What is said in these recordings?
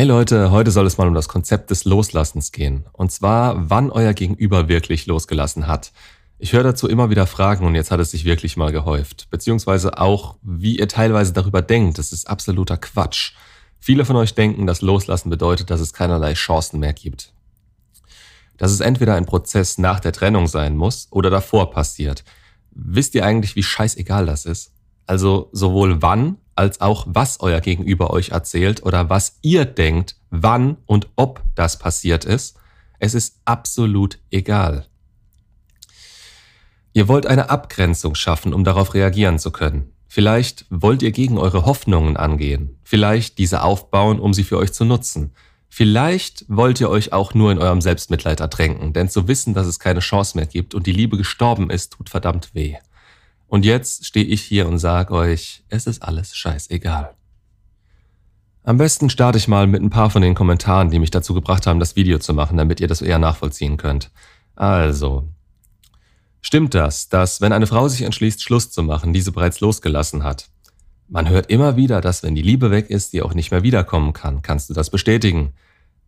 Hey Leute, heute soll es mal um das Konzept des Loslassens gehen. Und zwar, wann euer Gegenüber wirklich losgelassen hat. Ich höre dazu immer wieder Fragen und jetzt hat es sich wirklich mal gehäuft. Beziehungsweise auch, wie ihr teilweise darüber denkt. Das ist absoluter Quatsch. Viele von euch denken, dass Loslassen bedeutet, dass es keinerlei Chancen mehr gibt. Dass es entweder ein Prozess nach der Trennung sein muss oder davor passiert. Wisst ihr eigentlich, wie scheißegal das ist? Also sowohl wann als auch was euer Gegenüber euch erzählt oder was ihr denkt, wann und ob das passiert ist. Es ist absolut egal. Ihr wollt eine Abgrenzung schaffen, um darauf reagieren zu können. Vielleicht wollt ihr gegen eure Hoffnungen angehen, vielleicht diese aufbauen, um sie für euch zu nutzen. Vielleicht wollt ihr euch auch nur in eurem Selbstmitleid ertränken, denn zu wissen, dass es keine Chance mehr gibt und die Liebe gestorben ist, tut verdammt weh. Und jetzt stehe ich hier und sage euch, es ist alles scheißegal. Am besten starte ich mal mit ein paar von den Kommentaren, die mich dazu gebracht haben, das Video zu machen, damit ihr das eher nachvollziehen könnt. Also, stimmt das, dass wenn eine Frau sich entschließt, Schluss zu machen, diese bereits losgelassen hat? Man hört immer wieder, dass wenn die Liebe weg ist, die auch nicht mehr wiederkommen kann. Kannst du das bestätigen?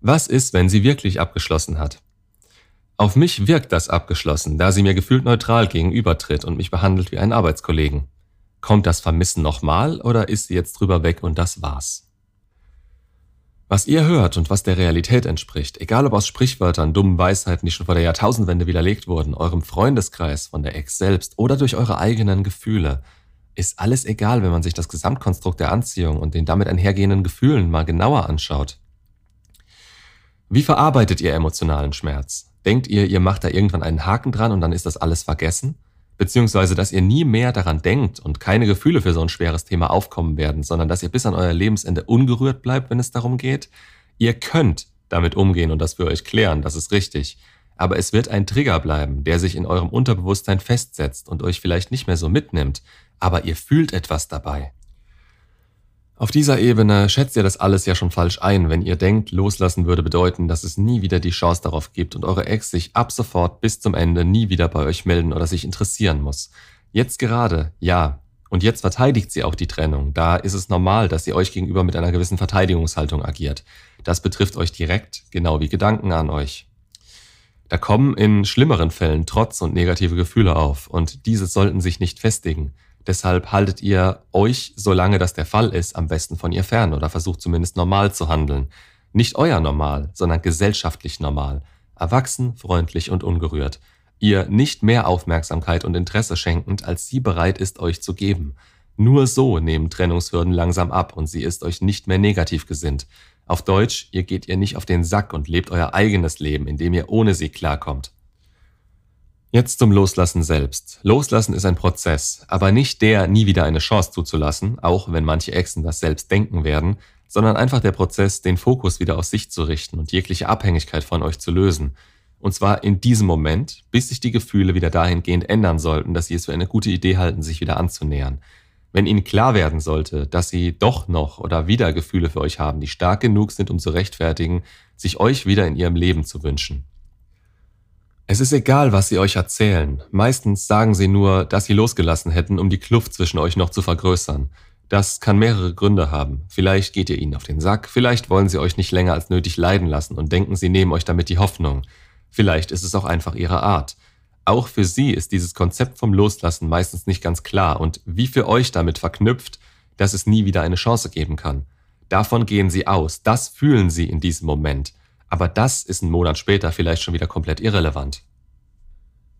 Was ist, wenn sie wirklich abgeschlossen hat? Auf mich wirkt das abgeschlossen, da sie mir gefühlt neutral gegenübertritt und mich behandelt wie einen Arbeitskollegen. Kommt das Vermissen nochmal oder ist sie jetzt drüber weg und das war's? Was ihr hört und was der Realität entspricht, egal ob aus Sprichwörtern, dummen Weisheiten, die schon vor der Jahrtausendwende widerlegt wurden, eurem Freundeskreis, von der Ex selbst oder durch eure eigenen Gefühle, ist alles egal, wenn man sich das Gesamtkonstrukt der Anziehung und den damit einhergehenden Gefühlen mal genauer anschaut. Wie verarbeitet ihr emotionalen Schmerz? Denkt ihr, ihr macht da irgendwann einen Haken dran und dann ist das alles vergessen? Beziehungsweise, dass ihr nie mehr daran denkt und keine Gefühle für so ein schweres Thema aufkommen werden, sondern dass ihr bis an euer Lebensende ungerührt bleibt, wenn es darum geht? Ihr könnt damit umgehen und das für euch klären, das ist richtig. Aber es wird ein Trigger bleiben, der sich in eurem Unterbewusstsein festsetzt und euch vielleicht nicht mehr so mitnimmt, aber ihr fühlt etwas dabei. Auf dieser Ebene schätzt ihr das alles ja schon falsch ein, wenn ihr denkt, loslassen würde bedeuten, dass es nie wieder die Chance darauf gibt und eure Ex sich ab sofort bis zum Ende nie wieder bei euch melden oder sich interessieren muss. Jetzt gerade, ja. Und jetzt verteidigt sie auch die Trennung. Da ist es normal, dass sie euch gegenüber mit einer gewissen Verteidigungshaltung agiert. Das betrifft euch direkt, genau wie Gedanken an euch. Da kommen in schlimmeren Fällen Trotz und negative Gefühle auf und diese sollten sich nicht festigen. Deshalb haltet ihr euch, solange das der Fall ist, am besten von ihr fern oder versucht zumindest normal zu handeln. Nicht euer Normal, sondern gesellschaftlich normal. Erwachsen, freundlich und ungerührt. Ihr nicht mehr Aufmerksamkeit und Interesse schenkend, als sie bereit ist, euch zu geben. Nur so nehmen Trennungshürden langsam ab und sie ist euch nicht mehr negativ gesinnt. Auf Deutsch, ihr geht ihr nicht auf den Sack und lebt euer eigenes Leben, indem ihr ohne sie klarkommt. Jetzt zum Loslassen selbst. Loslassen ist ein Prozess, aber nicht der, nie wieder eine Chance zuzulassen, auch wenn manche Exen das selbst denken werden, sondern einfach der Prozess, den Fokus wieder auf sich zu richten und jegliche Abhängigkeit von euch zu lösen. Und zwar in diesem Moment, bis sich die Gefühle wieder dahingehend ändern sollten, dass sie es für eine gute Idee halten, sich wieder anzunähern. Wenn ihnen klar werden sollte, dass sie doch noch oder wieder Gefühle für euch haben, die stark genug sind, um zu rechtfertigen, sich euch wieder in ihrem Leben zu wünschen. Es ist egal, was sie euch erzählen. Meistens sagen sie nur, dass sie losgelassen hätten, um die Kluft zwischen euch noch zu vergrößern. Das kann mehrere Gründe haben. Vielleicht geht ihr ihnen auf den Sack, vielleicht wollen sie euch nicht länger als nötig leiden lassen und denken, sie nehmen euch damit die Hoffnung. Vielleicht ist es auch einfach ihre Art. Auch für sie ist dieses Konzept vom Loslassen meistens nicht ganz klar und wie für euch damit verknüpft, dass es nie wieder eine Chance geben kann. Davon gehen sie aus, das fühlen sie in diesem Moment. Aber das ist einen Monat später vielleicht schon wieder komplett irrelevant.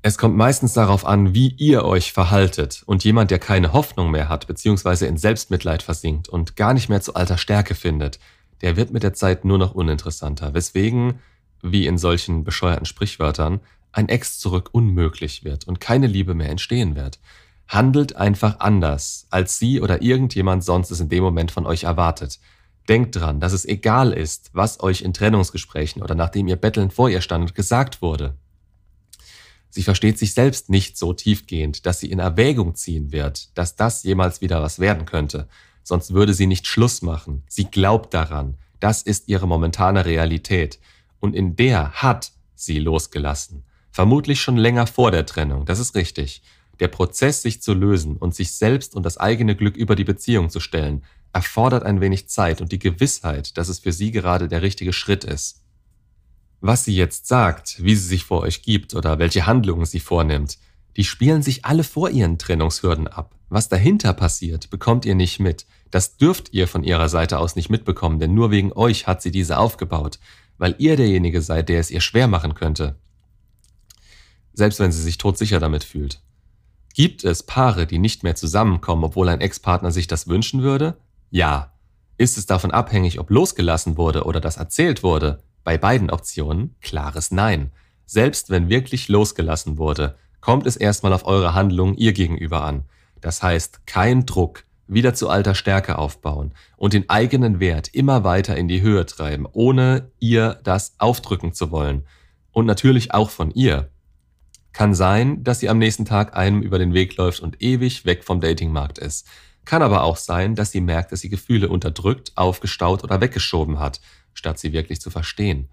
Es kommt meistens darauf an, wie ihr euch verhaltet und jemand, der keine Hoffnung mehr hat, beziehungsweise in Selbstmitleid versinkt und gar nicht mehr zu alter Stärke findet, der wird mit der Zeit nur noch uninteressanter, weswegen, wie in solchen bescheuerten Sprichwörtern, ein Ex zurück unmöglich wird und keine Liebe mehr entstehen wird. Handelt einfach anders, als sie oder irgendjemand sonst es in dem Moment von euch erwartet. Denkt dran, dass es egal ist, was euch in Trennungsgesprächen oder nachdem ihr bettelnd vor ihr standet gesagt wurde. Sie versteht sich selbst nicht so tiefgehend, dass sie in Erwägung ziehen wird, dass das jemals wieder was werden könnte. Sonst würde sie nicht Schluss machen. Sie glaubt daran. Das ist ihre momentane Realität. Und in der hat sie losgelassen. Vermutlich schon länger vor der Trennung. Das ist richtig. Der Prozess, sich zu lösen und sich selbst und das eigene Glück über die Beziehung zu stellen, erfordert ein wenig Zeit und die Gewissheit, dass es für sie gerade der richtige Schritt ist. Was sie jetzt sagt, wie sie sich vor euch gibt oder welche Handlungen sie vornimmt, die spielen sich alle vor ihren Trennungshürden ab. Was dahinter passiert, bekommt ihr nicht mit. Das dürft ihr von ihrer Seite aus nicht mitbekommen, denn nur wegen euch hat sie diese aufgebaut, weil ihr derjenige seid, der es ihr schwer machen könnte. Selbst wenn sie sich todsicher damit fühlt. Gibt es Paare, die nicht mehr zusammenkommen, obwohl ein Ex-Partner sich das wünschen würde? Ja. Ist es davon abhängig, ob losgelassen wurde oder das erzählt wurde? Bei beiden Optionen klares Nein. Selbst wenn wirklich losgelassen wurde, kommt es erstmal auf eure Handlung ihr gegenüber an. Das heißt, kein Druck, wieder zu alter Stärke aufbauen und den eigenen Wert immer weiter in die Höhe treiben, ohne ihr das aufdrücken zu wollen. Und natürlich auch von ihr. Kann sein, dass sie am nächsten Tag einem über den Weg läuft und ewig weg vom Datingmarkt ist. Kann aber auch sein, dass sie merkt, dass sie Gefühle unterdrückt, aufgestaut oder weggeschoben hat, statt sie wirklich zu verstehen.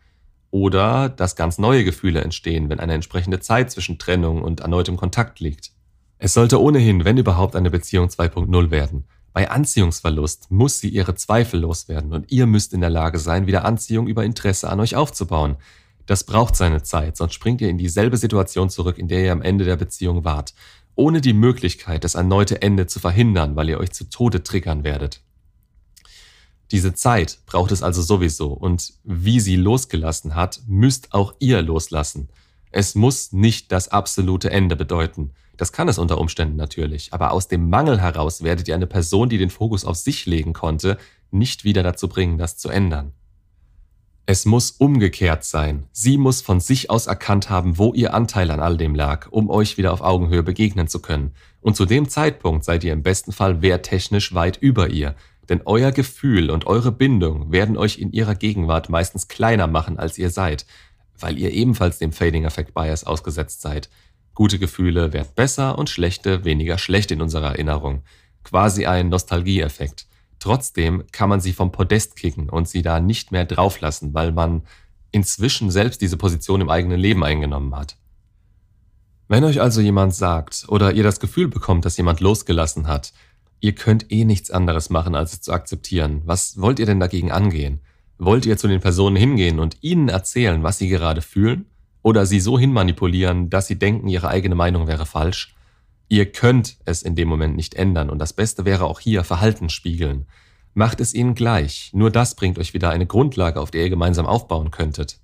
Oder dass ganz neue Gefühle entstehen, wenn eine entsprechende Zeit zwischen Trennung und erneutem Kontakt liegt. Es sollte ohnehin, wenn überhaupt, eine Beziehung 2.0 werden. Bei Anziehungsverlust muss sie ihre Zweifel loswerden und ihr müsst in der Lage sein, wieder Anziehung über Interesse an euch aufzubauen. Das braucht seine Zeit, sonst springt ihr in dieselbe Situation zurück, in der ihr am Ende der Beziehung wart, ohne die Möglichkeit, das erneute Ende zu verhindern, weil ihr euch zu Tode triggern werdet. Diese Zeit braucht es also sowieso und wie sie losgelassen hat, müsst auch ihr loslassen. Es muss nicht das absolute Ende bedeuten. Das kann es unter Umständen natürlich, aber aus dem Mangel heraus werdet ihr eine Person, die den Fokus auf sich legen konnte, nicht wieder dazu bringen, das zu ändern. Es muss umgekehrt sein. Sie muss von sich aus erkannt haben, wo ihr Anteil an all dem lag, um euch wieder auf Augenhöhe begegnen zu können. Und zu dem Zeitpunkt seid ihr im besten Fall werttechnisch weit über ihr, denn euer Gefühl und eure Bindung werden euch in ihrer Gegenwart meistens kleiner machen, als ihr seid, weil ihr ebenfalls dem Fading Effect Bias ausgesetzt seid. Gute Gefühle werden besser und schlechte weniger schlecht in unserer Erinnerung. Quasi ein Nostalgieeffekt. Trotzdem kann man sie vom Podest kicken und sie da nicht mehr drauflassen, weil man inzwischen selbst diese Position im eigenen Leben eingenommen hat. Wenn euch also jemand sagt oder ihr das Gefühl bekommt, dass jemand losgelassen hat, Ihr könnt eh nichts anderes machen, als es zu akzeptieren. Was wollt ihr denn dagegen angehen? Wollt ihr zu den Personen hingehen und ihnen erzählen, was sie gerade fühlen? Oder sie so hinmanipulieren, dass sie denken, ihre eigene Meinung wäre falsch? Ihr könnt es in dem Moment nicht ändern und das Beste wäre auch hier Verhalten spiegeln. Macht es ihnen gleich. Nur das bringt euch wieder eine Grundlage, auf der ihr gemeinsam aufbauen könntet.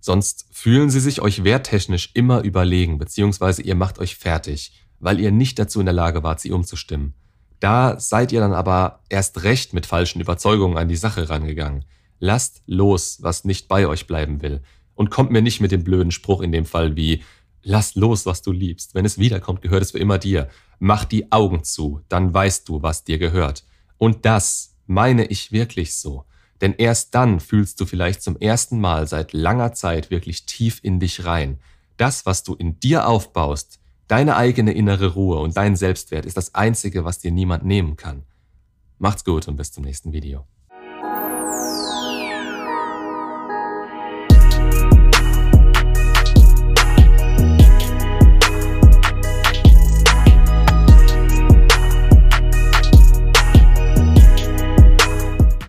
Sonst fühlen sie sich euch werttechnisch immer überlegen, beziehungsweise ihr macht euch fertig weil ihr nicht dazu in der Lage wart, sie umzustimmen. Da seid ihr dann aber erst recht mit falschen Überzeugungen an die Sache rangegangen. Lasst los, was nicht bei euch bleiben will. Und kommt mir nicht mit dem blöden Spruch in dem Fall wie, lass los, was du liebst. Wenn es wiederkommt, gehört es für immer dir. Mach die Augen zu, dann weißt du, was dir gehört. Und das meine ich wirklich so. Denn erst dann fühlst du vielleicht zum ersten Mal seit langer Zeit wirklich tief in dich rein. Das, was du in dir aufbaust, Deine eigene innere Ruhe und dein Selbstwert ist das Einzige, was dir niemand nehmen kann. Macht's gut und bis zum nächsten Video.